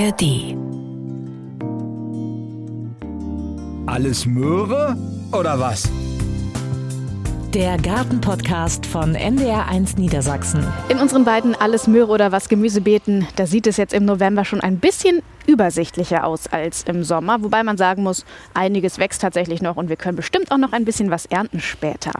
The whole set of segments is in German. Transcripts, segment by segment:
ARD. Alles Möhre oder was? Der Gartenpodcast von NDR1 Niedersachsen. In unseren beiden Alles Möhre oder was Gemüsebeeten, da sieht es jetzt im November schon ein bisschen übersichtlicher aus als im Sommer. Wobei man sagen muss, einiges wächst tatsächlich noch und wir können bestimmt auch noch ein bisschen was ernten später.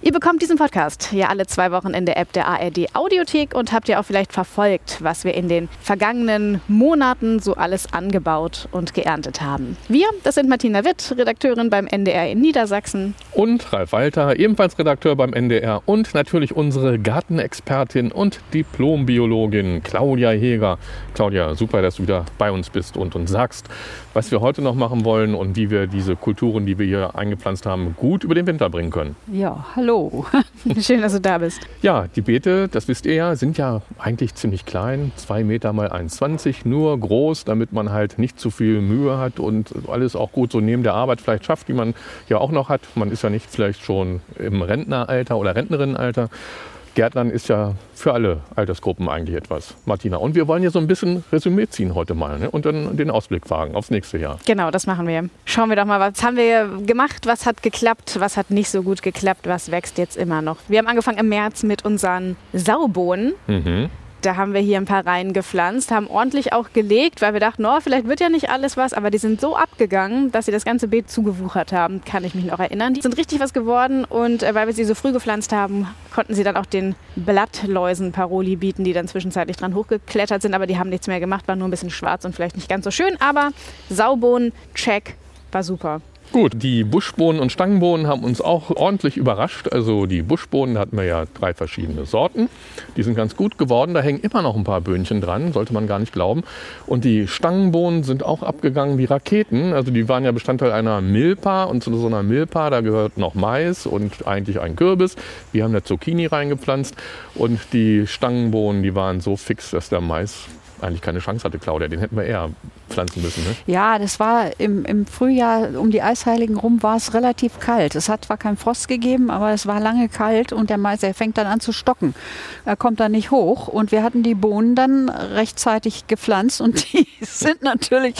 Ihr bekommt diesen Podcast ja alle zwei Wochen in der App der ARD Audiothek und habt ja auch vielleicht verfolgt, was wir in den vergangenen Monaten so alles angebaut und geerntet haben. Wir, das sind Martina Witt, Redakteurin beim NDR in Niedersachsen. Und Ralf Walter, ebenfalls Redakteur beim NDR. Und natürlich unsere Gartenexpertin und Diplombiologin Claudia Heger. Claudia, super, dass du wieder bei uns bist und uns sagst, was wir heute noch machen wollen und wie wir diese Kulturen, die wir hier eingepflanzt haben, gut über den Winter bringen können. Ja, hallo. Schön, dass du da bist. Ja, die Beete, das wisst ihr ja, sind ja eigentlich ziemlich klein, zwei Meter mal 1,20, nur groß, damit man halt nicht zu viel Mühe hat und alles auch gut so neben der Arbeit vielleicht schafft, die man ja auch noch hat. Man ist ja nicht vielleicht schon im Rentneralter oder Rentnerinnenalter. Gärtnern ist ja für alle Altersgruppen eigentlich etwas, Martina. Und wir wollen hier so ein bisschen Resümee ziehen heute mal ne? und dann den Ausblick wagen aufs nächste Jahr. Genau, das machen wir. Schauen wir doch mal, was haben wir gemacht, was hat geklappt, was hat nicht so gut geklappt, was wächst jetzt immer noch. Wir haben angefangen im März mit unseren Saubohnen. Mhm. Da haben wir hier ein paar Reihen gepflanzt, haben ordentlich auch gelegt, weil wir dachten, oh, vielleicht wird ja nicht alles was, aber die sind so abgegangen, dass sie das ganze Beet zugewuchert haben, kann ich mich noch erinnern. Die sind richtig was geworden und äh, weil wir sie so früh gepflanzt haben, konnten sie dann auch den Blattläusen Paroli bieten, die dann zwischenzeitlich dran hochgeklettert sind, aber die haben nichts mehr gemacht, waren nur ein bisschen schwarz und vielleicht nicht ganz so schön, aber Saubohnen, check, war super. Gut, die Buschbohnen und Stangenbohnen haben uns auch ordentlich überrascht. Also die Buschbohnen hatten wir ja drei verschiedene Sorten. Die sind ganz gut geworden. Da hängen immer noch ein paar Böhnchen dran, sollte man gar nicht glauben. Und die Stangenbohnen sind auch abgegangen wie Raketen. Also die waren ja Bestandteil einer Milpa und zu so einer Milpa, da gehört noch Mais und eigentlich ein Kürbis. Wir haben eine Zucchini reingepflanzt und die Stangenbohnen, die waren so fix, dass der Mais eigentlich keine Chance hatte, Claudia. Den hätten wir eher pflanzen müssen. Ne? Ja, das war im, im Frühjahr um die Eisheiligen rum war es relativ kalt. Es hat zwar keinen Frost gegeben, aber es war lange kalt und der Mais, der fängt dann an zu stocken. Er kommt dann nicht hoch und wir hatten die Bohnen dann rechtzeitig gepflanzt und die sind natürlich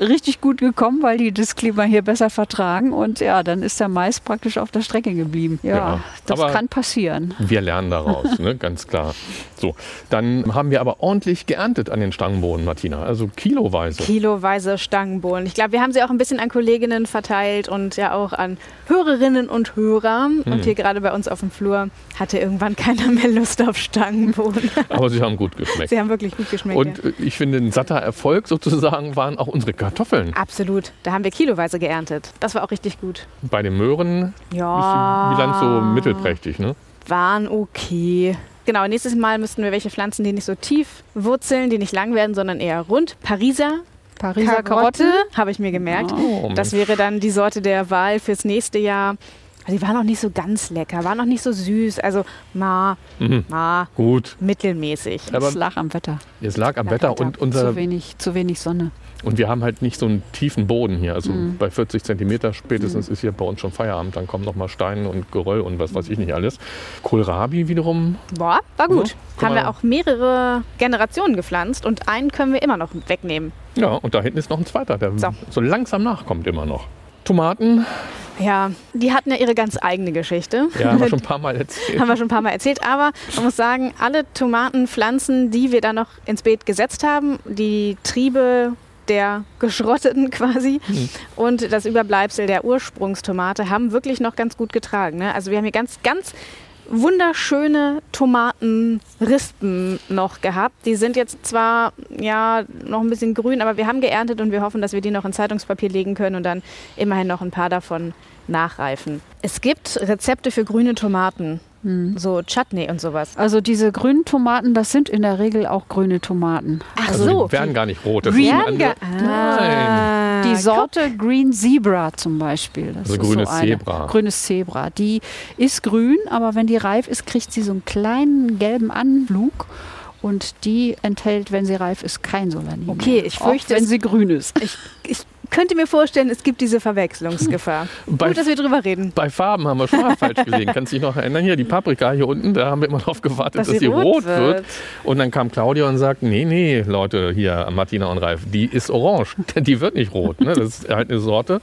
richtig gut gekommen, weil die das Klima hier besser vertragen und ja, dann ist der Mais praktisch auf der Strecke geblieben. Ja, Ja, das kann passieren. Wir lernen daraus, ne? ganz klar. So, dann haben wir aber ordentlich geerntet an den Stangenbohnen, Martina. Also kiloweise. Kiloweise Stangenbohnen. Ich glaube, wir haben sie auch ein bisschen an Kolleginnen verteilt und ja auch an Hörerinnen und Hörer. Und hier gerade bei uns auf dem Flur hatte irgendwann keiner mehr Lust auf Stangenbohnen. Aber sie haben gut geschmeckt. sie haben wirklich gut geschmeckt. Und ja. äh, ich finde, ein satter Erfolg sozusagen waren auch unsere Kartoffeln. Absolut. Da haben wir kiloweise geerntet. Das war auch richtig gut. Bei den Möhren ist Ja. die Bilanz so mittelprächtig. Ne? Waren okay. Genau, nächstes Mal müssten wir welche pflanzen, die nicht so tief wurzeln, die nicht lang werden, sondern eher rund. Pariser Pariser Karotte, habe ich mir gemerkt. Oh, Das wäre dann die Sorte der Wahl fürs nächste Jahr. Die war noch nicht so ganz lecker, war noch nicht so süß. Also ma, Mhm. ma, Gut, mittelmäßig. aber Es lag am Wetter. es lag am Lag Wetter Wetter. und, unser, Zu wenig, zu wenig Sonne. und wir haben halt nicht so einen tiefen Boden hier. Also Mhm. bei 40 Zentimeter spätestens ist hier bei uns schon Feierabend. Dann kommen noch mal Steine und Geröll und was weiß ich nicht alles. Kohlrabi wiederum. Boah, war gut. Ja, guck Haben wir auch mehrere Generationen gepflanzt und einen können wir immer noch wegnehmen. Ja, und da hinten ist noch ein zweiter, der So. so, langsam nachkommt immer noch. Tomaten, Ja, die hatten ja ihre ganz eigene Geschichte. ja, haben wir schon ein paar Mal erzählt. haben wir schon ein paar Mal erzählt. Aber man muss sagen, alle Tomatenpflanzen, die wir da noch ins Beet gesetzt haben, die Triebe der geschrotteten quasi und das Überbleibsel der Ursprungstomate haben wirklich noch ganz gut getragen. Ne? Also wir haben hier ganz, ganz wunderschöne Tomatenrispen noch gehabt. Die sind jetzt zwar ja noch ein bisschen grün, aber wir haben geerntet und wir hoffen, dass wir die noch in Zeitungspapier legen können und dann immerhin noch ein paar davon nachreifen. Es gibt Rezepte für grüne Tomaten, so Chutney und sowas. Also diese grünen Tomaten, das sind in der Regel auch grüne Tomaten. Ach Also so. die werden gar nicht rot. Das Green ist Ah, Die Sorte Green Zebra zum Beispiel. Das Also ist grünes so eine. Zebra. Grünes Zebra. Die ist grün, aber wenn die reif ist, kriegt sie so einen kleinen gelben Anflug. Und die enthält, wenn sie reif ist, kein Solanin. Okay, mehr. ich fürchte, Auch wenn sie grün ist. Ich, ich könnte mir vorstellen, es gibt diese Verwechslungsgefahr. Bei- Gut, dass wir drüber reden. Bei Farben haben wir schon mal falsch gelegen. Kannst du dich noch erinnern? Hier, die Paprika hier unten, da haben wir immer darauf gewartet, Dass dass, sie rot rot, wird. wird. Und dann kam Claudia und sagt, nee, nee, Leute, hier, Martina und Ralf, die ist orange. Die wird nicht rot. Ne? Das ist halt eine Sorte,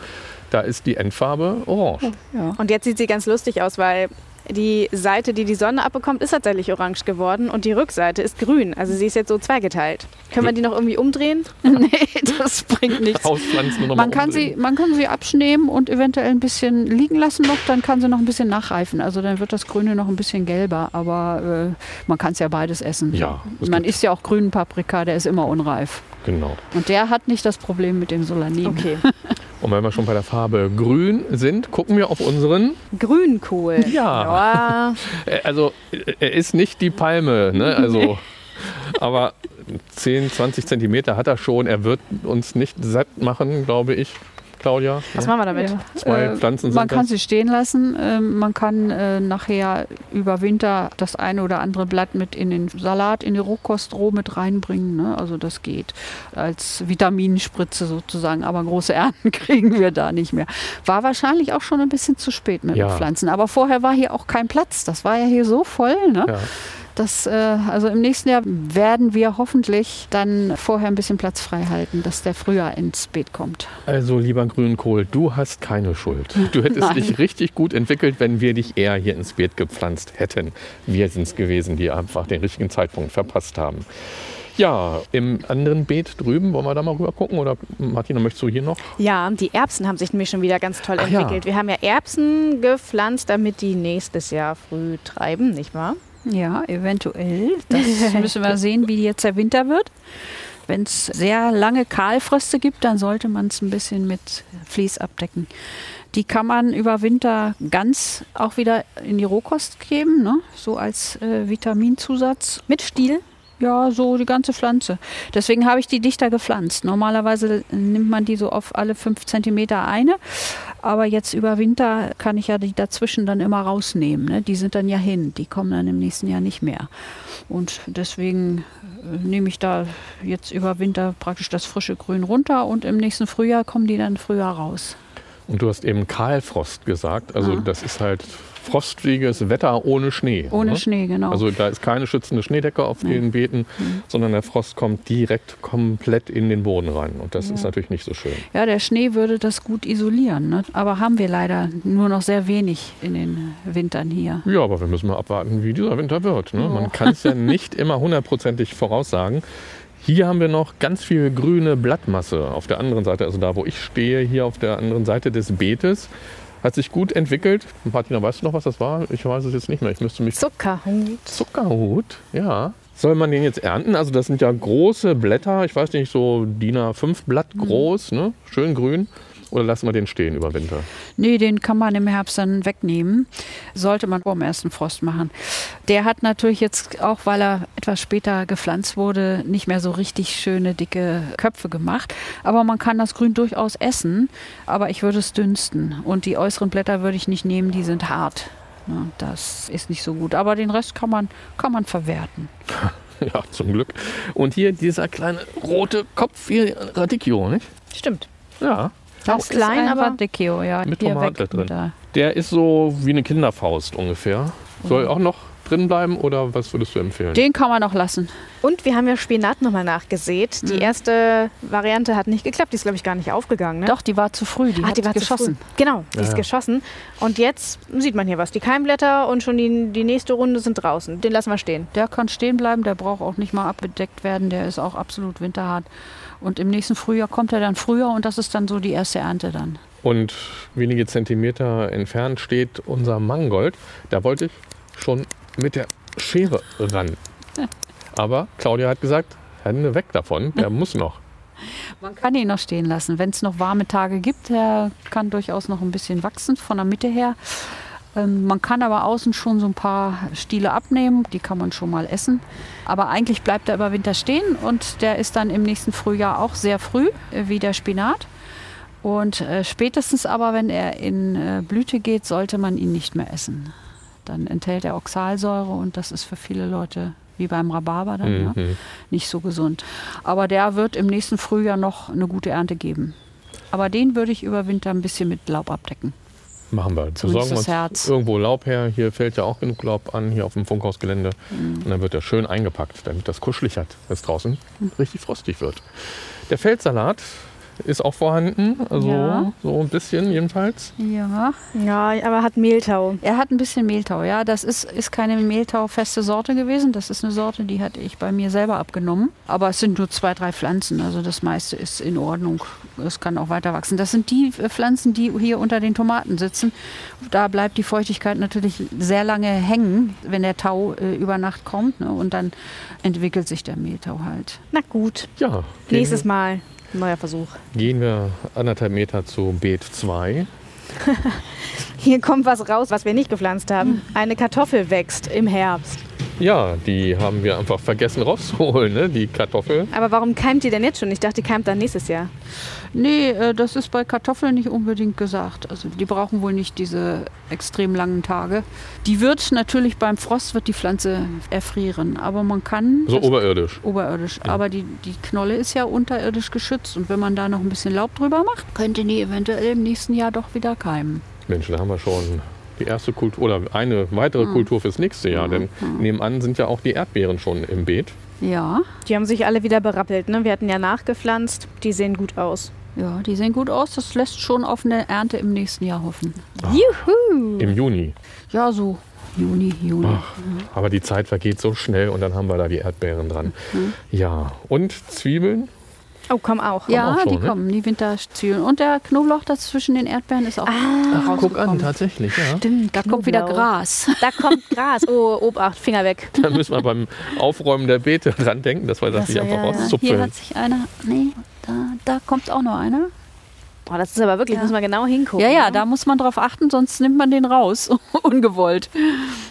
da ist die Endfarbe orange. Und jetzt sieht sie ganz lustig aus, weil die Seite, die die Sonne abbekommt, ist tatsächlich orange geworden und die Rückseite ist grün. Also sie ist jetzt so zweigeteilt. Können wir die noch irgendwie umdrehen? nee, das bringt nichts. Auspflanzen und Man kann, sie, man kann sie abschnehmen und eventuell ein bisschen liegen lassen noch, dann kann sie noch ein bisschen nachreifen. Also dann wird das Grüne noch ein bisschen gelber, aber äh, man kann es ja beides essen. Ja, Man isst ja auch grünen Paprika, der ist immer unreif. Genau. Und der hat nicht das Problem mit dem Solanin. Okay. Und wenn wir schon bei der Farbe grün sind, gucken wir auf unseren. Grünkohl. Ja. Ja. Äh, Also, äh, er ist nicht die Palme, ne? Also, aber 10, 20 Zentimeter hat er schon. Er wird uns nicht satt machen, glaube ich, Claudia. Was ne? machen wir damit? Ja. Zwei Äh, Pflanzen sind Man kann das. sie stehen lassen. Ähm, man kann äh, nachher über Winter das eine oder andere Blatt mit in den Salat, in die Rohkost roh mit reinbringen. Ne? Also das geht als Vitaminspritze sozusagen. Aber große Ernten kriegen wir da nicht mehr. War wahrscheinlich auch schon ein bisschen zu spät mit Ja. den Pflanzen. Aber vorher war hier auch kein Platz. Das war ja hier so voll. Ne? Ja. Das, äh, also im nächsten Jahr werden wir hoffentlich dann vorher ein bisschen Platz frei halten, dass der früher ins Beet kommt. Also, lieber Grünkohl, du hast keine Schuld. Du hättest Nein. dich richtig gut entwickelt, wenn wir dich eher hier ins Beet gepflanzt hätten. Wir sind es gewesen, die einfach den richtigen Zeitpunkt verpasst haben. Ja, im anderen Beet drüben, wollen wir da mal rüber gucken? Oder Martina, möchtest du hier noch? Ja, die Erbsen haben sich nämlich schon wieder ganz toll Ach ja. entwickelt. Wir haben ja Erbsen gepflanzt, damit die nächstes Jahr früh treiben, nicht wahr? Ja, eventuell. Das müssen wir sehen, wie jetzt der Winter wird. Wenn es sehr lange Kahlfröste gibt, dann sollte man es ein bisschen mit Vlies abdecken. Die kann man über Winter ganz auch wieder in die Rohkost geben, ne? so als äh, Vitaminzusatz. Mit Stiel? Ja, so die ganze Pflanze. Deswegen habe ich die dichter gepflanzt. Normalerweise nimmt man die so auf alle fünf Zentimeter eine. Aber jetzt über Winter kann ich ja die dazwischen dann immer rausnehmen. Ne? Die sind dann ja hin. Die kommen dann im nächsten Jahr nicht mehr. Und deswegen äh, nehme ich da jetzt über Winter praktisch das frische Grün runter und im nächsten Frühjahr kommen die dann früher raus. Und du hast eben Kahlfrost gesagt. Also, Ah. das ist halt frostiges Wetter ohne Schnee. Ohne ne? Schnee, genau. Also da ist keine schützende Schneedecke auf Nee. den Beeten, Mhm. sondern der Frost kommt direkt komplett in den Boden rein. Und das ist natürlich nicht so schön. ja, der Schnee würde das gut isolieren. Ne? Aber haben wir leider nur noch sehr wenig in den Wintern hier. Ja, aber wir müssen mal abwarten, wie dieser Winter wird. Ne? Man kann es ja nicht immer hundertprozentig voraussagen. Hier haben wir noch ganz viel grüne Blattmasse auf der anderen Seite, also da, wo ich stehe, hier auf der anderen Seite des Beetes. Hat sich gut entwickelt. Martina, weißt du noch, was das war? Ich weiß es jetzt nicht mehr. Ich müsste mich Zuckerhut. Zuckerhut, ja. Soll man den jetzt ernten? Also das sind ja große Blätter, ich weiß nicht, so DIN A5 Blatt groß, ne? schön grün. Oder lassen wir den stehen über Winter? Nee, den kann man im Herbst dann wegnehmen. Sollte man vor dem ersten Frost machen. Der hat natürlich jetzt, auch weil er etwas später gepflanzt wurde, nicht mehr so richtig schöne, dicke Köpfe gemacht. Aber man kann das Grün durchaus essen. Aber ich würde es dünsten. Und die äußeren Blätter würde ich nicht nehmen, die sind hart. Das ist nicht so gut. Aber den Rest kann man, kann man verwerten. Ja, zum Glück. Und hier dieser kleine rote Kopf, hier Radicchio, nicht? Stimmt. Ja. Auch Das klein, ist ein aber- Radicchio, ja. Mit Hier Tomate weg drin. mit der- ist so wie eine Kinderfaust ungefähr. Soll auch noch drin bleiben oder was würdest du empfehlen? Den kann man noch lassen. Und wir haben ja Spinat nochmal nachgesät. Die Mhm. erste Variante hat nicht geklappt. Die ist, glaube ich, gar nicht aufgegangen. Ne? Doch, die war zu früh. Die hat die war geschossen. Zu früh. Genau, die Ja, ist ja. geschossen. Und jetzt sieht man hier was. Die Keimblätter und schon die, die nächste Runde sind draußen. Den lassen wir stehen. Der kann stehen bleiben, der braucht auch nicht mal abbedeckt werden, der ist auch absolut winterhart. Und im nächsten Frühjahr kommt er dann früher und das ist dann so die erste Ernte dann. Und wenige Zentimeter entfernt steht unser Mangold. Da wollte ich schon mit der Schere ran. Aber Claudia hat gesagt, Hände weg davon, der muss noch. Man kann ihn noch stehen lassen, wenn es noch warme Tage gibt. Der kann durchaus noch ein bisschen wachsen von der Mitte her. Ähm, man kann aber außen schon so ein paar Stiele abnehmen, die kann man schon mal essen. Aber eigentlich bleibt er über Winter stehen und der ist dann im nächsten Frühjahr auch sehr früh, äh, wie der Spinat. Und äh, spätestens aber, wenn er in äh, Blüte geht, sollte man ihn nicht mehr essen. Dann enthält er Oxalsäure und das ist für viele Leute wie beim Rhabarber dann? Mhm. nicht so gesund. Aber der wird im nächsten Frühjahr noch eine gute Ernte geben. Aber den würde ich über Winter ein bisschen mit Laub abdecken. Machen wir. Besorgen wir uns Herz. irgendwo Laub her. Hier fällt ja auch genug Laub an, hier auf dem Funkhausgelände. Mhm. Und dann wird er schön eingepackt, damit das kuschelig hat, wenn es draußen Mhm. richtig frostig wird. Der Feldsalat ist auch vorhanden, also Ja. so ein bisschen jedenfalls. Ja, Ja, aber hat Mehltau. er hat ein bisschen Mehltau. Ja, das ist, ist keine Mehltau-feste Sorte gewesen. Das ist eine Sorte, die hatte ich bei mir selber abgenommen. Aber es sind nur zwei, drei Pflanzen. Also das meiste ist in Ordnung. Es kann auch weiter wachsen. Das sind die äh, Pflanzen, die hier unter den Tomaten sitzen. Da bleibt die Feuchtigkeit natürlich sehr lange hängen, wenn der Tau äh, über Nacht kommt. Ne? Und dann entwickelt sich der Mehltau halt. Na gut, Ja, nächstes Mal neuer Versuch. gehen wir anderthalb Meter zu Beet 2. Hier kommt was raus, was wir nicht gepflanzt haben. Eine Kartoffel wächst im Herbst. Ja, die haben wir einfach vergessen rauszuholen, ne? die Kartoffel. Aber warum keimt die denn jetzt schon? Ich dachte, die keimt dann nächstes Jahr. Nee, äh, das ist bei Kartoffeln nicht unbedingt gesagt. Also die brauchen wohl nicht diese extrem langen Tage. Die wird natürlich beim Frost wird die Pflanze erfrieren, aber man kann So oberirdisch. oberirdisch. Aber die, die Knolle ist ja unterirdisch geschützt und wenn man da noch ein bisschen Laub drüber macht, könnte die eventuell im nächsten Jahr doch wieder keimen. Mensch, da haben wir schon die erste Kultur oder eine weitere Hm. Kultur fürs nächste Jahr. Denn nebenan sind ja auch die Erdbeeren schon im Beet. Ja, Die haben sich alle wieder berappelt. Ne? Wir hatten ja nachgepflanzt. Die sehen gut aus. ja, die sehen gut aus. Das lässt schon auf eine Ernte im nächsten Jahr hoffen. Juhu! Im Juni. Ja, so Juni, Juni. Ach, aber die Zeit vergeht so schnell und dann haben wir da die Erdbeeren dran. Mhm. Ja, und Zwiebeln? Oh, komm auch. Ja, auch schon, die ne? kommen, die Winterzwiebeln. Und der Knoblauch das zwischen den Erdbeeren ist auch Ah, rausgekommen. tatsächlich, ja. Stimmt, Da kommt wieder Knoblauch. Gras. Da kommt Gras. Oh, Obacht, Finger weg. Da müssen wir beim Aufräumen der Beete dran denken, dass wir das, nicht einfach ja, ja. Hier hat sich einer. Nee, da, da kommt auch noch einer. Oh, das ist aber wirklich, Ja. muss man genau hingucken. Ja, ja, ne? da muss man drauf achten, sonst nimmt man den raus. Ungewollt.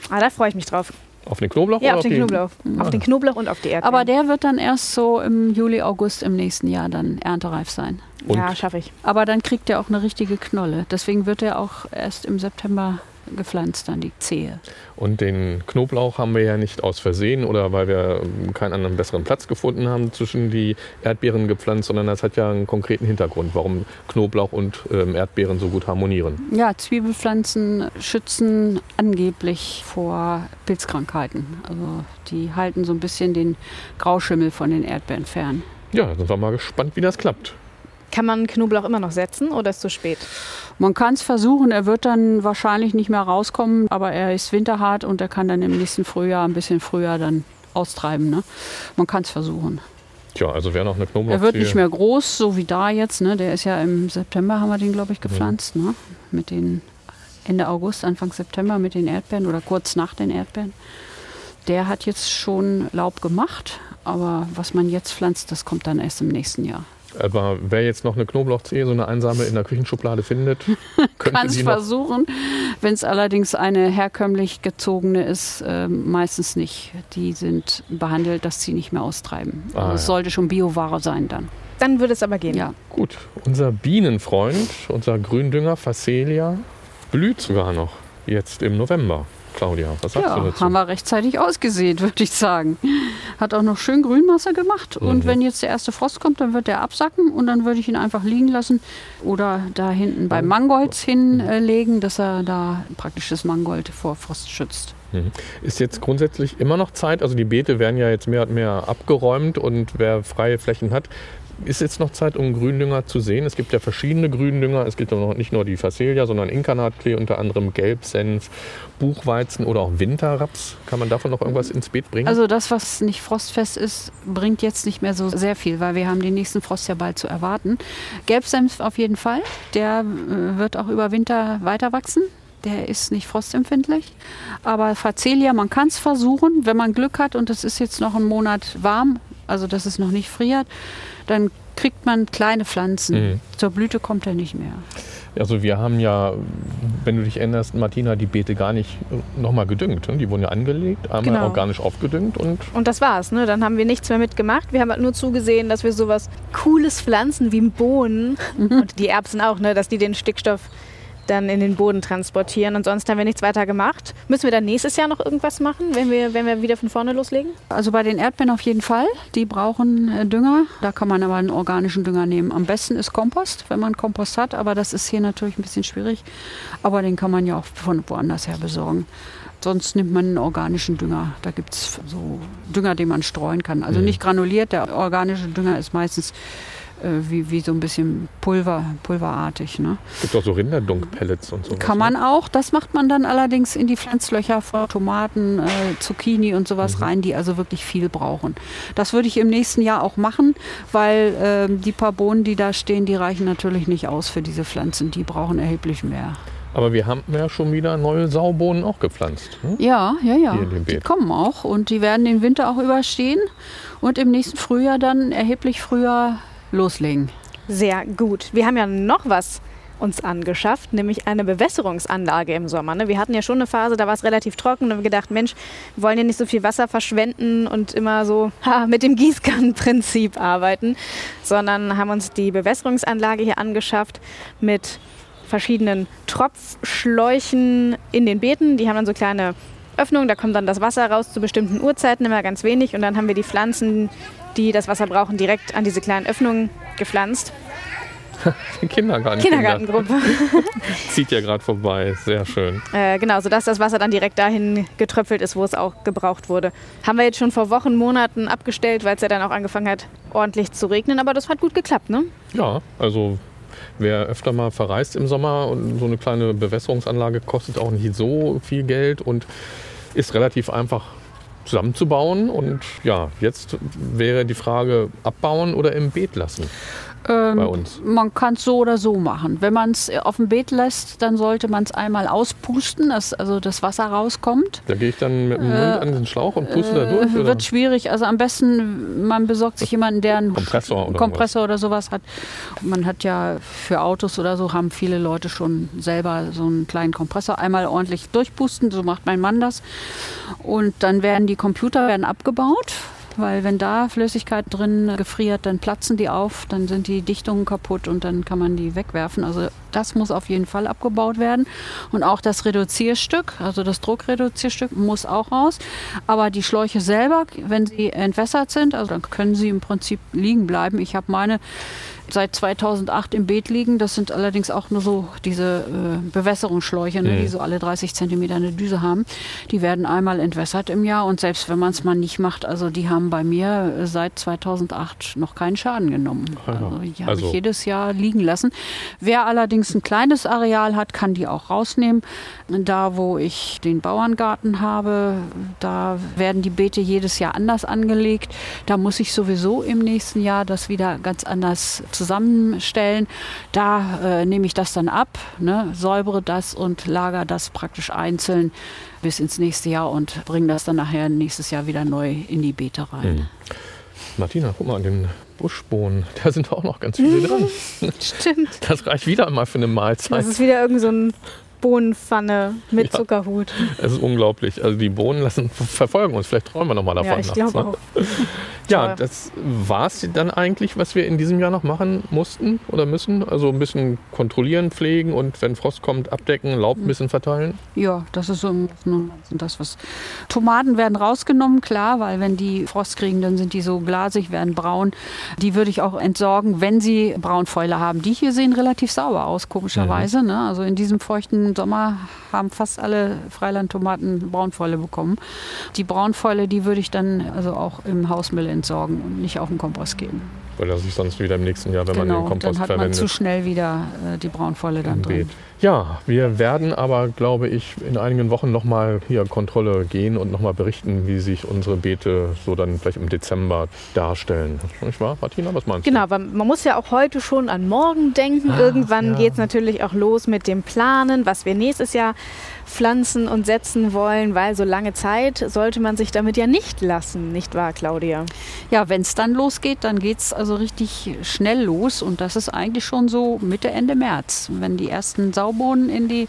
Ah, da freue ich mich drauf. Auf den Knoblauch Ja, oder auf den die- Knoblauch. Auf den Knoblauch und auf die Erdbeeren. Aber der wird dann erst so im Juli, August im nächsten Jahr dann erntereif sein. Und ja, schaffe ich. Aber dann kriegt er auch eine richtige Knolle. Deswegen wird er auch erst im September gepflanzt, dann die Zehe. Und den Knoblauch haben wir ja nicht aus Versehen oder weil wir ähm, keinen anderen besseren Platz gefunden haben zwischen die Erdbeeren gepflanzt, sondern das hat ja einen konkreten Hintergrund, warum Knoblauch und ähm, Erdbeeren so gut harmonieren. Ja, Zwiebelpflanzen schützen angeblich vor Pilzkrankheiten. Also die halten so ein bisschen den Grauschimmel von den Erdbeeren fern. Ja, da sind wir mal gespannt, wie das klappt. Kann man Knoblauch immer noch setzen oder ist zu spät? Man kann es versuchen, er wird dann wahrscheinlich nicht mehr rauskommen, aber er ist winterhart und er kann dann im nächsten Frühjahr ein bisschen früher dann austreiben. Ne? Man kann es versuchen. Tja, also wer noch eine Knoblauch Er wird nicht mehr groß, so wie da jetzt. Ne? Der ist ja im September, haben wir den, glaube ich, gepflanzt. Ne? Mit den Ende August, Anfang September mit den Erdbeeren oder kurz nach den Erdbeeren. Der hat jetzt schon Laub gemacht, aber was man jetzt pflanzt, das kommt dann erst im nächsten Jahr. Aber wer jetzt noch eine Knoblauchzehe, so eine einsame in der Küchenschublade findet, Kann es versuchen. Wenn es allerdings eine herkömmlich gezogene ist, äh, meistens nicht. Die sind behandelt, dass sie nicht mehr austreiben. Ah, also es ja. sollte schon Bioware sein dann. Dann würde es aber gehen. Ja. Gut, unser Bienenfreund, unser Gründünger Phacelia, blüht sogar noch jetzt im November. Claudia, was sagst du Ja, dazu? haben wir rechtzeitig ausgesät, würde ich sagen. Hat auch noch schön Grünmasse gemacht. Und Mhm. wenn jetzt der erste Frost kommt, dann wird der absacken und dann würde ich ihn einfach liegen lassen oder da hinten beim Mangold hinlegen, dass er da praktisch das Mangold vor Frost schützt. Mhm. Ist jetzt grundsätzlich immer noch Zeit, also die Beete werden ja jetzt mehr und mehr abgeräumt und wer freie Flächen hat, ist jetzt noch Zeit, um Gründünger zu sehen. Es gibt ja verschiedene Gründünger. Es gibt ja noch nicht nur die Phacelia, sondern Inkarnatklee, unter anderem Gelbsenf, Buchweizen oder auch Winterraps. Kann man davon noch irgendwas ins Beet bringen? Also das, was nicht frostfest ist, bringt jetzt nicht mehr so sehr viel, weil wir haben den nächsten Frost ja bald zu erwarten. Gelbsenf auf jeden Fall. Der äh, wird auch über Winter weiter wachsen. Der ist nicht frostempfindlich. Aber Facelia, man kann es versuchen, wenn man Glück hat und es ist jetzt noch ein Monat warm, also dass es noch nicht friert, dann kriegt man kleine Pflanzen. Mhm. Zur Blüte kommt er nicht mehr. Also wir haben ja, wenn du dich erinnerst, Martina, die Beete gar nicht nochmal gedüngt. ne? Die wurden ja angelegt, einmal Genau. organisch aufgedüngt und Und das war's, ne? Dann haben wir nichts mehr mitgemacht. Wir haben halt nur zugesehen, dass wir sowas Cooles pflanzen wie Bohnen und die Erbsen auch, ne? Dass die den Stickstoff dann in den Boden transportieren. Und sonst haben wir nichts weiter gemacht. Müssen wir dann nächstes Jahr noch irgendwas machen, wenn wir, wenn wir wieder von vorne loslegen? Also bei den Erdbeeren auf jeden Fall. Die brauchen äh, Dünger. Da kann man aber einen organischen Dünger nehmen. Am besten ist Kompost, wenn man Kompost hat. Aber das ist hier natürlich ein bisschen schwierig. Aber den kann man ja auch von woanders her besorgen. Sonst nimmt man einen organischen Dünger. Da gibt es so Dünger, den man streuen kann. Also Mhm. nicht granuliert. Der organische Dünger ist meistens wie, wie so ein bisschen Pulver, pulverartig. Ne? gibt auch so Rinderdunk-Pellets und so. Kann man auch. Das macht man dann allerdings in die Pflanzlöcher von Tomaten, äh, Zucchini und sowas Mhm. rein, die also wirklich viel brauchen. Das würde ich im nächsten Jahr auch machen, weil ähm, die paar Bohnen, die da stehen, die reichen natürlich nicht aus für diese Pflanzen. Die brauchen erheblich mehr. Aber wir haben ja schon wieder neue Saubohnen auch gepflanzt. Hm? Ja, ja, ja. Die kommen auch und die werden den Winter auch überstehen und im nächsten Frühjahr dann erheblich früher loslegen. Sehr gut. Wir haben ja noch was uns angeschafft, nämlich eine Bewässerungsanlage im Sommer. Ne? Wir hatten ja schon eine Phase, da war es relativ trocken und haben gedacht, Mensch, wir wollen ja nicht so viel Wasser verschwenden und immer so ha, mit dem Gießkannenprinzip arbeiten, sondern haben uns die Bewässerungsanlage hier angeschafft mit verschiedenen Tropfschläuchen in den Beeten. Die haben dann so kleine Öffnungen, da kommt dann das Wasser raus zu bestimmten Uhrzeiten, immer ganz wenig. Und dann haben wir die Pflanzen, die das Wasser brauchen, direkt an diese kleinen Öffnungen gepflanzt. Kindergarten. Kindergartengruppe. Zieht ja gerade vorbei. Sehr schön. Äh, genau, sodass das Wasser dann direkt dahin getröpfelt ist, wo es auch gebraucht wurde. Haben wir jetzt schon vor Wochen, Monaten abgestellt, weil es ja dann auch angefangen hat, ordentlich zu regnen. Aber das hat gut geklappt, ne? Ja, also wer öfter mal verreist im Sommer und so eine kleine Bewässerungsanlage kostet auch nicht so viel Geld und ist relativ einfach zusammenzubauen. Und ja, jetzt wäre die Frage, abbauen oder im Beet lassen Ähm, bei uns. Man kann es so oder so machen. Wenn man es auf dem Beet lässt, dann sollte man es einmal auspusten, dass also das Wasser rauskommt. Da gehe ich dann mit dem Mund an den Schlauch und puste da durch. Äh, Oder? wird schwierig. Also am besten, man besorgt sich jemanden, der einen Kompressor oder Kompressor oder sowas hat. Man hat ja für Autos oder so, haben viele Leute schon selber so einen kleinen Kompressor. Einmal ordentlich durchpusten, so macht mein Mann das. Und dann werden die Computer werden abgebaut. Weil wenn da Flüssigkeit drin gefriert, dann platzen die auf, dann sind die Dichtungen kaputt und dann kann man die wegwerfen. Also das muss auf jeden Fall abgebaut werden. Und auch das Reduzierstück, also das Druckreduzierstück muss auch raus. Aber die Schläuche selber, wenn sie entwässert sind, also dann können sie im Prinzip liegen bleiben. Ich habe meine seit 2008 im Beet liegen. Das sind allerdings auch nur so diese äh, Bewässerungsschläuche, ne, Mhm. die so alle 30 Zentimeter eine Düse haben. Die werden einmal entwässert im Jahr und selbst wenn man es mal nicht macht, also die haben bei mir äh, seit 2008 noch keinen Schaden genommen. Ja. Also die habe Also- ich jedes Jahr liegen lassen. Wer allerdings ein kleines Areal hat, kann die auch rausnehmen. Da, wo ich den Bauerngarten habe, da werden die Beete jedes Jahr anders angelegt. Da muss ich sowieso im nächsten Jahr das wieder ganz anders zusammenstellen. Da äh, nehme ich das dann ab, ne, säubere das und lager das praktisch einzeln bis ins nächste Jahr und bringe das dann nachher nächstes Jahr wieder neu in die Beete rein. Mhm. Martina, guck mal, an den Buschbohnen, da sind auch noch ganz viele dran. Stimmt. Das reicht wieder mal für eine Mahlzeit. Das ist wieder irgend so ein Bohnenpfanne mit Ja. Zuckerhut. Es ist unglaublich. Also die Bohnen lassen verfolgen uns. Vielleicht träumen wir noch mal davon. Ja, ich nachts, glaube ne? auch. Ja, das war es dann eigentlich, was wir in diesem Jahr noch machen mussten oder müssen. Also ein bisschen kontrollieren, pflegen und wenn Frost kommt, abdecken, Laub ein bisschen verteilen. Ja, das ist so das, was. Tomaten werden rausgenommen, klar, weil wenn die Frost kriegen, dann sind die so glasig, werden braun. Die würde ich auch entsorgen, wenn sie Braunfäule haben. Die hier sehen relativ sauber aus, komischerweise. Ne? Also in diesem feuchten Sommer haben fast alle Freilandtomaten Braunfäule bekommen. Die Braunfäule, die würde ich dann also auch im Hausmüll entsorgen und nicht auf den Kompost geben. Weil das ist sonst wieder im nächsten Jahr, wenn man genau, den Kompost dann hat man verwendet. zu schnell wieder äh, die Braunfäule dann drin. Ja, wir werden aber, glaube ich, in einigen Wochen nochmal hier Kontrolle gehen und nochmal berichten, wie sich unsere Beete so dann vielleicht im Dezember darstellen. Nicht wahr, Martina? Was meinst Genau, aber man muss ja auch heute schon an morgen denken. Ah, Irgendwann ja. geht es natürlich auch los mit dem Planen, was wir nächstes Jahr pflanzen und setzen wollen, weil so lange Zeit sollte man sich damit ja nicht lassen, nicht wahr, Claudia? Ja, wenn es dann losgeht, dann geht es also richtig schnell los und das ist eigentlich schon so Mitte, Ende März. Wenn die ersten Saubohnen in die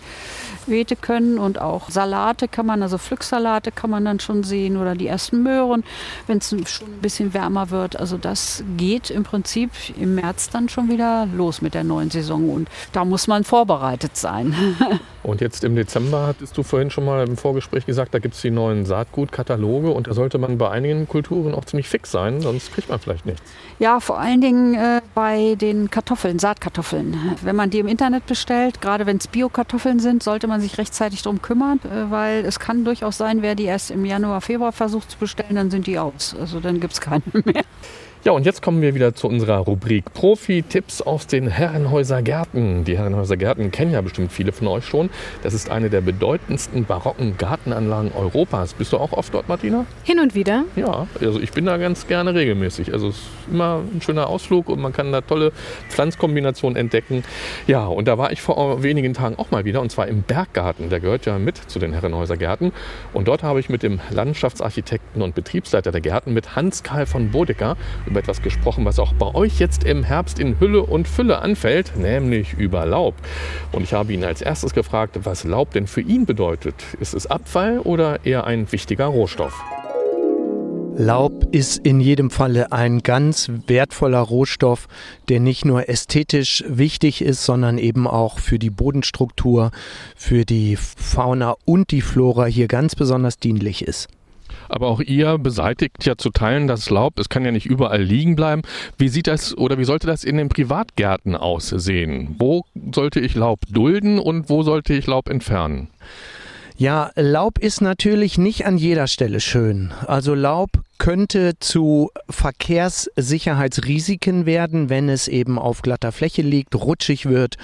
Beete können und auch Salate kann man, also Pflücksalate kann man dann schon sehen oder die ersten Möhren, wenn es schon ein bisschen wärmer wird. Also das geht im Prinzip im März dann schon wieder los mit der neuen Saison und da muss man vorbereitet sein. Und jetzt im Dezember hattest du vorhin schon mal im Vorgespräch gesagt, da gibt es die neuen Saatgutkataloge und da sollte man bei einigen Kulturen auch ziemlich fix sein, sonst kriegt man vielleicht nichts. Ja, vor allen Dingen äh, bei den Kartoffeln, Saatkartoffeln. Wenn man die im Internet bestellt, gerade wenn es Bio-Kartoffeln sind, sollte man sich rechtzeitig darum kümmern, äh, weil es kann durchaus sein, wer die erst im Januar, Februar versucht zu bestellen, dann sind die aus. Also dann gibt es keine mehr. Ja, und jetzt kommen wir wieder zu unserer Rubrik Profi-Tipps aus den Herrenhäuser Gärten. Die Herrenhäuser Gärten kennen ja bestimmt viele von euch schon. Das ist eine der bedeutendsten barocken Gartenanlagen Europas. Bist du auch oft dort, Martina? Hin und wieder. Ja, also ich bin da ganz gerne regelmäßig. Also es ist immer ein schöner Ausflug und man kann da tolle Pflanzkombinationen entdecken. Ja, und da war ich vor wenigen Tagen auch mal wieder und zwar im Berggarten. Der gehört ja mit zu den Herrenhäuser Gärten. Und dort habe ich mit dem Landschaftsarchitekten und Betriebsleiter der Gärten, mit Hans-Karl von Bodecker, über etwas gesprochen, was auch bei euch jetzt im Herbst in Hülle und Fülle anfällt, nämlich über Laub. Und ich habe ihn als erstes gefragt, was Laub denn für ihn bedeutet. Ist es Abfall oder eher ein wichtiger Rohstoff? Laub ist in jedem Falle ein ganz wertvoller Rohstoff, der nicht nur ästhetisch wichtig ist, sondern eben auch für die Bodenstruktur, für die Fauna und die Flora hier ganz besonders dienlich ist. Aber auch ihr beseitigt ja zu Teilen das Laub. Es kann ja nicht überall liegen bleiben. Wie sieht das oder wie sollte das in den Privatgärten aussehen? Wo sollte ich Laub dulden und wo sollte ich Laub entfernen? Ja, Laub ist natürlich nicht an jeder Stelle schön. Also Laub könnte zu Verkehrssicherheitsrisiken werden, wenn es eben auf glatter Fläche liegt, rutschig wird.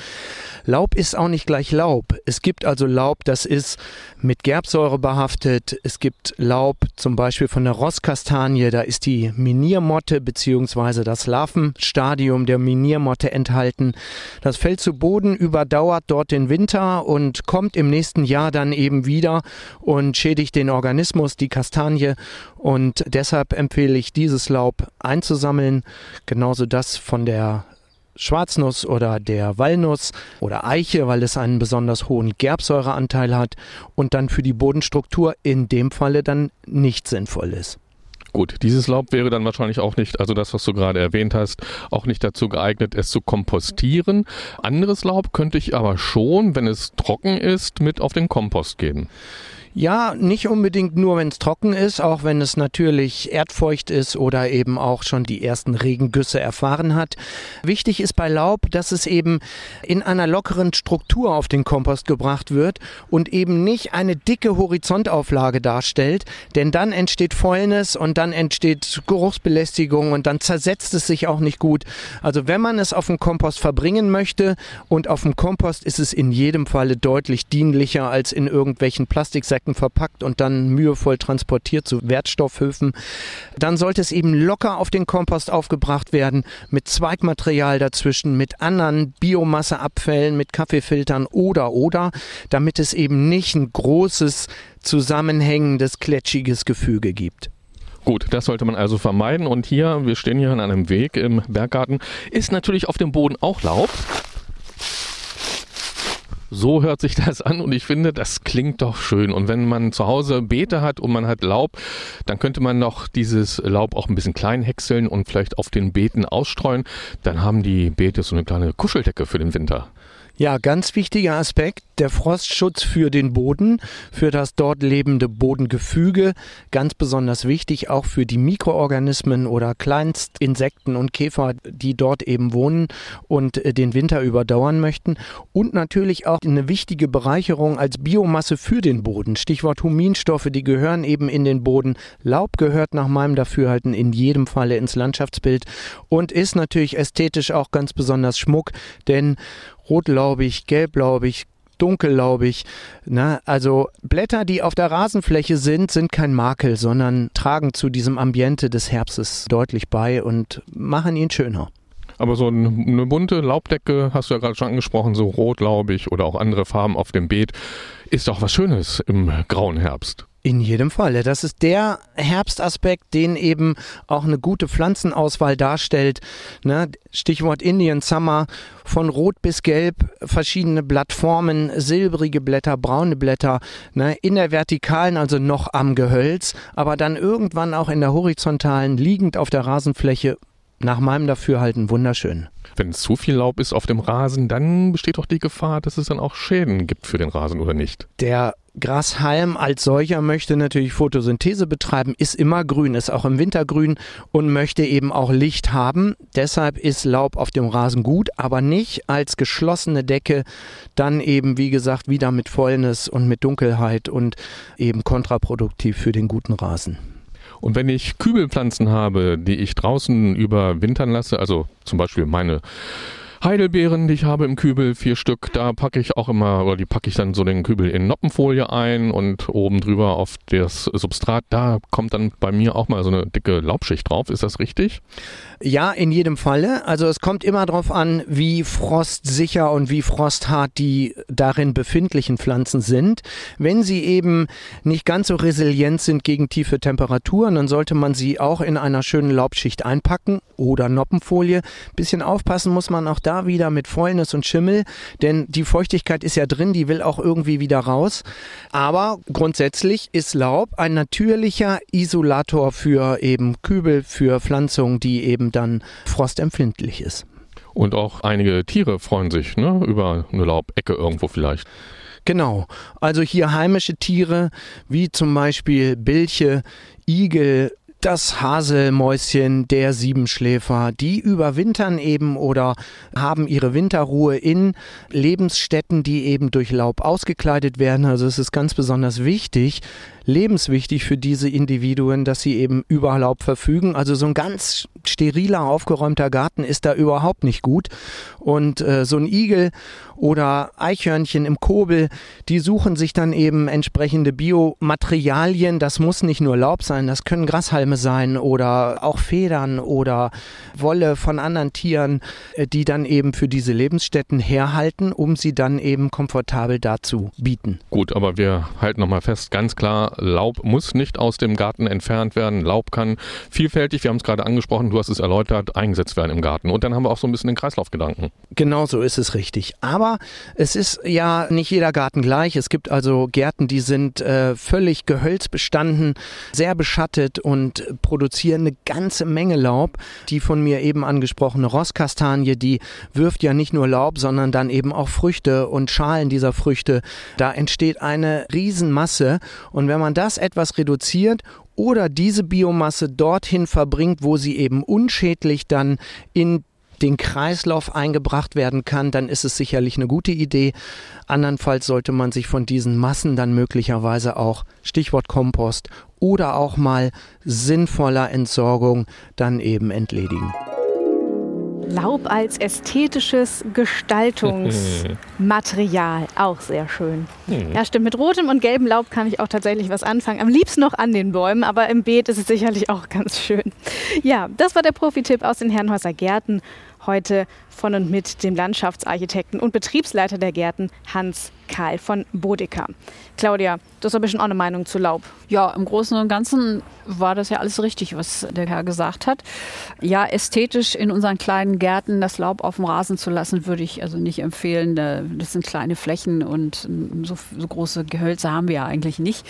Laub ist auch nicht gleich Laub. Es gibt also Laub, das ist mit Gerbsäure behaftet. Es gibt Laub zum Beispiel von der Rosskastanie, da ist die Miniermotte bzw. das Larvenstadium der Miniermotte enthalten. Das fällt zu Boden, überdauert dort den Winter und kommt im nächsten Jahr dann eben wieder und schädigt den Organismus, die Kastanie. Und deshalb empfehle ich dieses Laub einzusammeln, genauso das von der Schwarznuss oder der Walnuss oder Eiche, weil es einen besonders hohen Gerbsäureanteil hat und dann für die Bodenstruktur in dem Falle dann nicht sinnvoll ist. Gut, dieses Laub wäre dann wahrscheinlich auch nicht, also das, was du gerade erwähnt hast, auch nicht dazu geeignet, es zu kompostieren. Anderes Laub könnte ich aber schon, wenn es trocken ist, mit auf den Kompost geben. Ja, nicht unbedingt nur, wenn es trocken ist, auch wenn es natürlich erdfeucht ist oder eben auch schon die ersten Regengüsse erfahren hat. Wichtig ist bei Laub, dass es eben in einer lockeren Struktur auf den Kompost gebracht wird und eben nicht eine dicke Horizontauflage darstellt, denn dann entsteht Fäulnis und dann entsteht Geruchsbelästigung und dann zersetzt es sich auch nicht gut. Also wenn man es auf dem Kompost verbringen möchte und auf dem Kompost ist es in jedem Falle deutlich dienlicher als in irgendwelchen Plastiksäcken Säcken verpackt und dann mühevoll transportiert zu Wertstoffhöfen. Dann sollte es eben locker auf den Kompost aufgebracht werden, mit Zweigmaterial dazwischen, mit anderen Biomasseabfällen, mit Kaffeefiltern oder oder, damit es eben nicht ein großes, zusammenhängendes, kletschiges Gefüge gibt. Gut, das sollte man also vermeiden. Und hier, wir stehen hier an einem Weg im Berggarten, ist natürlich auf dem Boden auch Laub. So hört sich das an und ich finde, das klingt doch schön. Und wenn man zu Hause Beete hat und man hat Laub, dann könnte man noch dieses Laub auch ein bisschen klein häckseln und vielleicht auf den Beeten ausstreuen. Dann haben die Beete so eine kleine Kuscheldecke für den Winter. Ja, ganz wichtiger Aspekt, der Frostschutz für den Boden, für das dort lebende Bodengefüge, ganz besonders wichtig auch für die Mikroorganismen oder Kleinstinsekten und Käfer, die dort eben wohnen und äh, den Winter überdauern möchten und natürlich auch eine wichtige Bereicherung als Biomasse für den Boden. Stichwort Huminstoffe, die gehören eben in den Boden. Laub gehört nach meinem Dafürhalten in jedem Falle ins Landschaftsbild und ist natürlich ästhetisch auch ganz besonders Schmuck, denn rotlaubig, gelblaubig, dunkellaubig. Ne? Also Blätter, die auf der Rasenfläche sind, sind kein Makel, sondern tragen zu diesem Ambiente des Herbstes deutlich bei und machen ihn schöner. Aber so eine bunte Laubdecke, hast du ja gerade schon angesprochen, so rotlaubig oder auch andere Farben auf dem Beet, ist doch was Schönes im grauen Herbst. In jedem Falle. Das ist der Herbstaspekt, den eben auch eine gute Pflanzenauswahl darstellt. Ne? Stichwort Indian Summer, von rot bis gelb, verschiedene Blattformen, silbrige Blätter, braune Blätter, ne? in der vertikalen, also noch am Gehölz, aber dann irgendwann auch in der horizontalen, liegend auf der Rasenfläche, nach meinem Dafürhalten wunderschön. Wenn zu viel Laub ist auf dem Rasen, dann besteht doch die Gefahr, dass es dann auch Schäden gibt für den Rasen oder nicht. Der Grashalm als solcher möchte natürlich Photosynthese betreiben, ist immer grün, ist auch im Winter grün und möchte eben auch Licht haben. Deshalb ist Laub auf dem Rasen gut, aber nicht als geschlossene Decke, dann eben, wie gesagt, wieder mit Fäulnis und mit Dunkelheit und eben kontraproduktiv für den guten Rasen. Und wenn ich Kübelpflanzen habe, die ich draußen überwintern lasse, also zum Beispiel meine Heidelbeeren, die ich habe im Kübel, vier Stück, da packe ich auch immer, oder die packe ich dann so den Kübel in Noppenfolie ein und oben drüber auf das Substrat, da kommt dann bei mir auch mal so eine dicke Laubschicht drauf. Ist das richtig? Ja, in jedem Falle. Also es kommt immer darauf an, wie frostsicher und wie frosthart die darin befindlichen Pflanzen sind. Wenn sie eben nicht ganz so resilient sind gegen tiefe Temperaturen, dann sollte man sie auch in einer schönen Laubschicht einpacken oder Noppenfolie. Bisschen aufpassen muss man auch da wieder mit Fäulnis und Schimmel, denn die Feuchtigkeit ist ja drin, die will auch irgendwie wieder raus. Aber grundsätzlich ist Laub ein natürlicher Isolator für eben Kübel, für Pflanzungen, die eben dann frostempfindlich ist. Und auch einige Tiere freuen sich ne, über eine Laubecke irgendwo vielleicht. Genau. Also hier heimische Tiere wie zum Beispiel Bilche, Igel, das Haselmäuschen, der Siebenschläfer, die überwintern eben oder haben ihre Winterruhe in Lebensstätten, die eben durch Laub ausgekleidet werden. Also es ist ganz besonders wichtig, lebenswichtig für diese Individuen, dass sie eben über Laub verfügen. Also so ein ganz steriler, aufgeräumter Garten ist da überhaupt nicht gut. Und äh, so ein Igel oder Eichhörnchen im Kobel, die suchen sich dann eben entsprechende Biomaterialien. Das muss nicht nur Laub sein, das können Grashalme sein oder auch Federn oder Wolle von anderen Tieren, äh, die dann eben für diese Lebensstätten herhalten, um sie dann eben komfortabel dazu bieten. Gut, aber wir halten nochmal fest, ganz klar, Laub muss nicht aus dem Garten entfernt werden. Laub kann vielfältig, wir haben es gerade angesprochen, du hast es erläutert, eingesetzt werden im Garten. Und dann haben wir auch so ein bisschen den Kreislaufgedanken. Genau so ist es richtig. Aber es ist ja nicht jeder Garten gleich. Es gibt also Gärten, die sind äh, völlig gehölzbestanden, sehr beschattet und produzieren eine ganze Menge Laub. Die von mir eben angesprochene Rosskastanie, die wirft ja nicht nur Laub, sondern dann eben auch Früchte und Schalen dieser Früchte. Da entsteht eine Riesenmasse. Und wenn man das etwas reduziert oder diese Biomasse dorthin verbringt, wo sie eben unschädlich dann in den Kreislauf eingebracht werden kann, dann ist es sicherlich eine gute Idee. Andernfalls sollte man sich von diesen Massen dann möglicherweise auch, Stichwort Kompost, oder auch mal sinnvoller Entsorgung dann eben entledigen. Laub als ästhetisches Gestaltungsmaterial. Auch sehr schön. Mhm. Ja, stimmt. Mit rotem und gelbem Laub kann ich auch tatsächlich was anfangen. Am liebsten noch an den Bäumen, aber im Beet ist es sicherlich auch ganz schön. Ja, das war der Profitipp aus den Herrenhäuser Gärten heute von und mit dem Landschaftsarchitekten und Betriebsleiter der Gärten Hans Karl von Bodecker. Claudia, du hast ein bisschen auch eine Meinung zu Laub. Ja, im Großen und Ganzen war das ja alles richtig, was der Herr gesagt hat. Ja, ästhetisch in unseren kleinen Gärten das Laub auf dem Rasen zu lassen, würde ich also nicht empfehlen. Das sind kleine Flächen und so, so große Gehölze haben wir ja eigentlich nicht.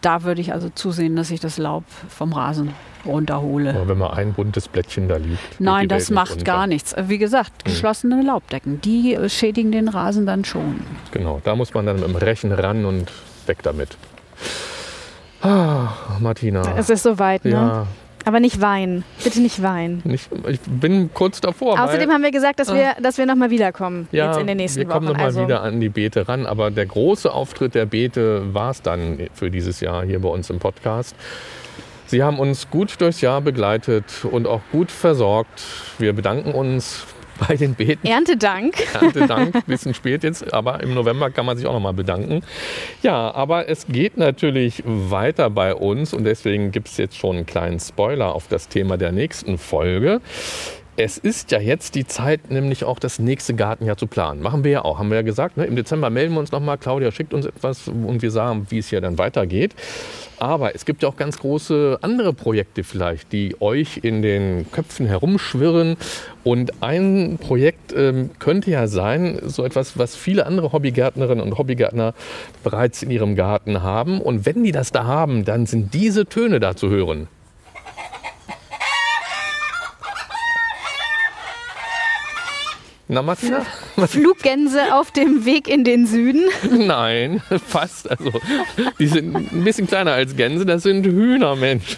Da würde ich also zusehen, dass ich das Laub vom Rasen runterhole. Aber wenn mal ein buntes Blättchen da liegt. Nein, das macht runter. gar nichts. Wie gesagt, hm. geschlossene Laubdecken, die schädigen den Rasen dann schon. Genau, da muss man dann mit dem Rechen ran und weg damit. Ah, Martina. Es ist soweit, ne? Ja. Aber nicht weinen. Bitte nicht weinen. Nicht, ich bin kurz davor. Außerdem haben wir gesagt, dass wir, dass wir nochmal wiederkommen ja, jetzt in den nächsten Wochen. Wir kommen nochmal also. wieder an die Beete ran. Aber der große Auftritt der Beete war es dann für dieses Jahr hier bei uns im Podcast. Sie haben uns gut durchs Jahr begleitet und auch gut versorgt. Wir bedanken uns bei den Beeten. Erntedank. Erntedank, bisschen spät jetzt, aber im November kann man sich auch nochmal bedanken. Ja, aber es geht natürlich weiter bei uns und deswegen gibt es jetzt schon einen kleinen Spoiler auf das Thema der nächsten Folge. Es ist ja jetzt die Zeit, nämlich auch das nächste Gartenjahr zu planen. Machen wir ja auch, haben wir ja gesagt. Ne? Im Dezember melden wir uns nochmal. Claudia schickt uns etwas und wir sagen, wie es hier dann weitergeht. Aber es gibt ja auch ganz große andere Projekte vielleicht, die euch in den Köpfen herumschwirren. Und ein Projekt ähm, könnte ja sein, so etwas, was viele andere Hobbygärtnerinnen und Hobbygärtner bereits in ihrem Garten haben. Und wenn die das da haben, dann sind diese Töne da zu hören. Na, Martina? Fluggänse auf dem Weg in den Süden. Nein, fast. Also, die sind ein bisschen kleiner als Gänse, das sind Hühner, Mensch.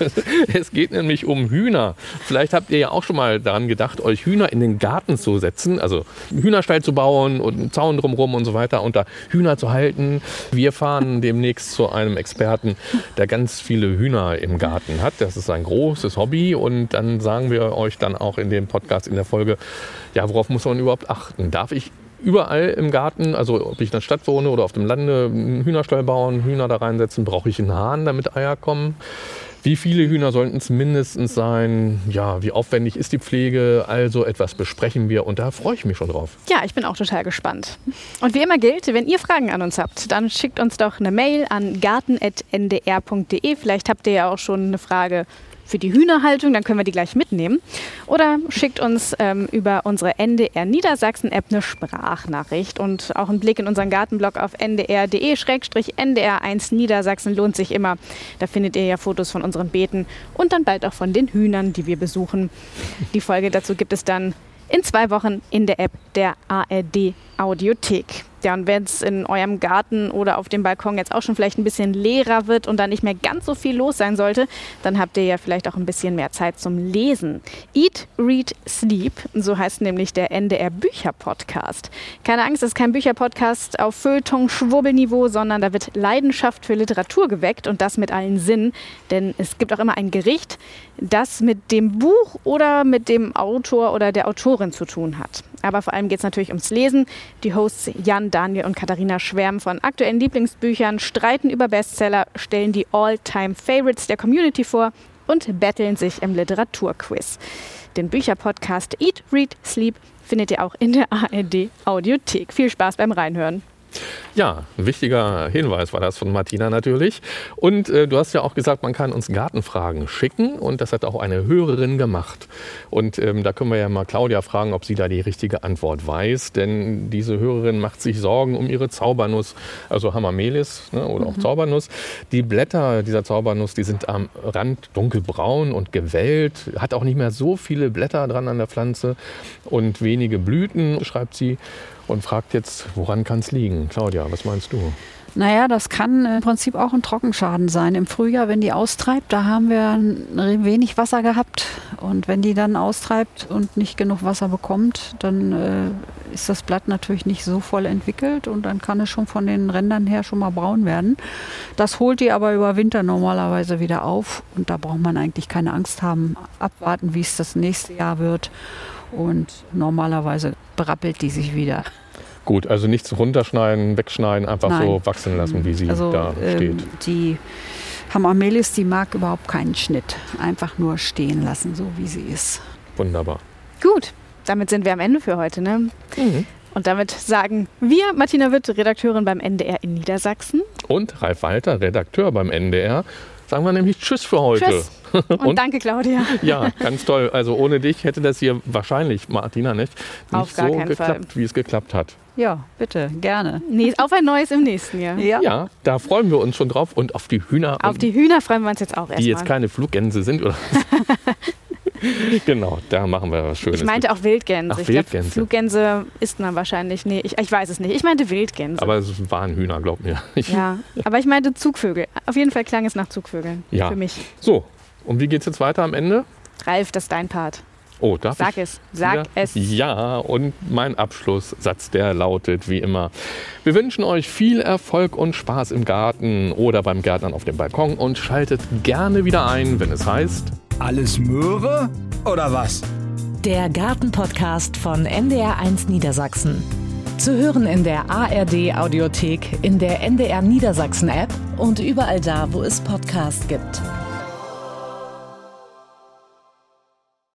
Es geht nämlich um Hühner. Vielleicht habt ihr ja auch schon mal daran gedacht, euch Hühner in den Garten zu setzen, also einen Hühnerstall zu bauen und einen Zaun drumherum und so weiter und da Hühner zu halten. Wir fahren demnächst zu einem Experten, der ganz viele Hühner im Garten hat. Das ist ein großes Hobby und dann sagen wir euch dann auch in dem Podcast in der Folge, ja, worauf muss man überhaupt achten? Darf ich überall im Garten, also ob ich in der Stadt wohne oder auf dem Lande, einen Hühnerstall bauen, Hühner da reinsetzen? Brauche ich einen Hahn, damit Eier kommen? Wie viele Hühner sollten es mindestens sein? Ja, wie aufwendig ist die Pflege? Also etwas besprechen wir und da freue ich mich schon drauf. Ja, ich bin auch total gespannt. Und wie immer gilt, wenn ihr Fragen an uns habt, dann schickt uns doch eine Mail an garten.ndr.de. Vielleicht habt ihr ja auch schon eine Frage für die Hühnerhaltung, dann können wir die gleich mitnehmen. Oder schickt uns ähm, über unsere NDR Niedersachsen-App eine Sprachnachricht und auch ein Blick in unseren Gartenblog auf ndr.de-ndr1 Niedersachsen lohnt sich immer. Da findet ihr ja Fotos von unseren Beeten und dann bald auch von den Hühnern, die wir besuchen. Die Folge dazu gibt es dann in zwei Wochen in der App der ARD Audiothek. Ja, und wenn es in eurem Garten oder auf dem Balkon jetzt auch schon vielleicht ein bisschen leerer wird und da nicht mehr ganz so viel los sein sollte, dann habt ihr ja vielleicht auch ein bisschen mehr Zeit zum Lesen. Eat, Read, Sleep, so heißt nämlich der NDR Bücher-Podcast. Keine Angst, es ist kein Bücher-Podcast auf Feuilleton-Schwurbelniveau, sondern da wird Leidenschaft für Literatur geweckt und das mit allen Sinnen. Denn es gibt auch immer ein Gericht, das mit dem Buch oder mit dem Autor oder der Autorin zu tun hat. Aber vor allem geht es natürlich ums Lesen. Die Hosts Jan, Daniel und Katharina schwärmen von aktuellen Lieblingsbüchern, streiten über Bestseller, stellen die All-Time-Favorites der Community vor und betteln sich im Literaturquiz. Den Bücherpodcast Eat, Read, Sleep findet ihr auch in der ARD Audiothek. Viel Spaß beim Reinhören. Ja, ein wichtiger Hinweis war das von Martina natürlich. Und äh, du hast ja auch gesagt, man kann uns Gartenfragen schicken und das hat auch eine Hörerin gemacht. Und ähm, da können wir ja mal Claudia fragen, ob sie da die richtige Antwort weiß, denn diese Hörerin macht sich Sorgen um ihre Zaubernuss, also Hamamelis ne, oder auch mhm. Zaubernuss. Die Blätter dieser Zaubernuss, die sind am Rand dunkelbraun und gewellt, hat auch nicht mehr so viele Blätter dran an der Pflanze und wenige Blüten, schreibt sie und fragt jetzt, woran kann es liegen? Claudia, was meinst du? Naja, das kann im Prinzip auch ein Trockenschaden sein. Im Frühjahr, wenn die austreibt, da haben wir wenig Wasser gehabt. Und wenn die dann austreibt und nicht genug Wasser bekommt, dann äh, ist das Blatt natürlich nicht so voll entwickelt und dann kann es schon von den Rändern her schon mal braun werden. Das holt die aber über Winter normalerweise wieder auf und da braucht man eigentlich keine Angst haben. Abwarten, wie es das nächste Jahr wird. Und normalerweise brappelt die sich wieder. Gut, also nichts runterschneiden, wegschneiden, einfach Nein. so wachsen lassen, wie sie also, da ähm, steht. Die Hamamelis, die mag überhaupt keinen Schnitt. Einfach nur stehen lassen, so wie sie ist. Wunderbar. Gut, damit sind wir am Ende für heute. Ne? Mhm. Und damit sagen wir, Martina Witt, Redakteurin beim NDR in Niedersachsen. Und Ralf Walter, Redakteur beim NDR. Sagen wir nämlich Tschüss für heute. Tschüss. Und, und, danke, Claudia. Ja, ganz toll. Also ohne dich hätte das hier wahrscheinlich, Martina, nicht, nicht so geklappt, Fall. wie es geklappt hat. Ja, bitte, gerne. Nee, auf ein neues im nächsten Jahr. Ja. ja, da freuen wir uns schon drauf. Und auf die Hühner. Auf die Hühner freuen wir uns jetzt auch erstmal. Die jetzt keine Fluggänse sind, oder? genau, da machen wir was Schönes. Ich meinte auch Wildgänse. Ach, ich Wildgänse. Glaub, Fluggänse isst man wahrscheinlich. Nee, ich, ich, weiß es nicht. Ich meinte Wildgänse. Aber es waren Hühner, glaub mir. ja, aber ich meinte Zugvögel. Auf jeden Fall klang es nach Zugvögeln. Ja. Für mich. So, und wie geht es jetzt weiter am Ende? Ralf, das ist dein Part. Oh, darf Sag ich es, sag wieder? es. Ja, und mein Abschlusssatz, der lautet wie immer. Wir wünschen euch viel Erfolg und Spaß im Garten oder beim Gärtnern auf dem Balkon und schaltet gerne wieder ein, wenn es heißt. Alles Möhre oder was? Der Gartenpodcast von NDR1 Niedersachsen. Zu hören in der ARD Audiothek, in der NDR Niedersachsen App und überall da, wo es Podcasts gibt.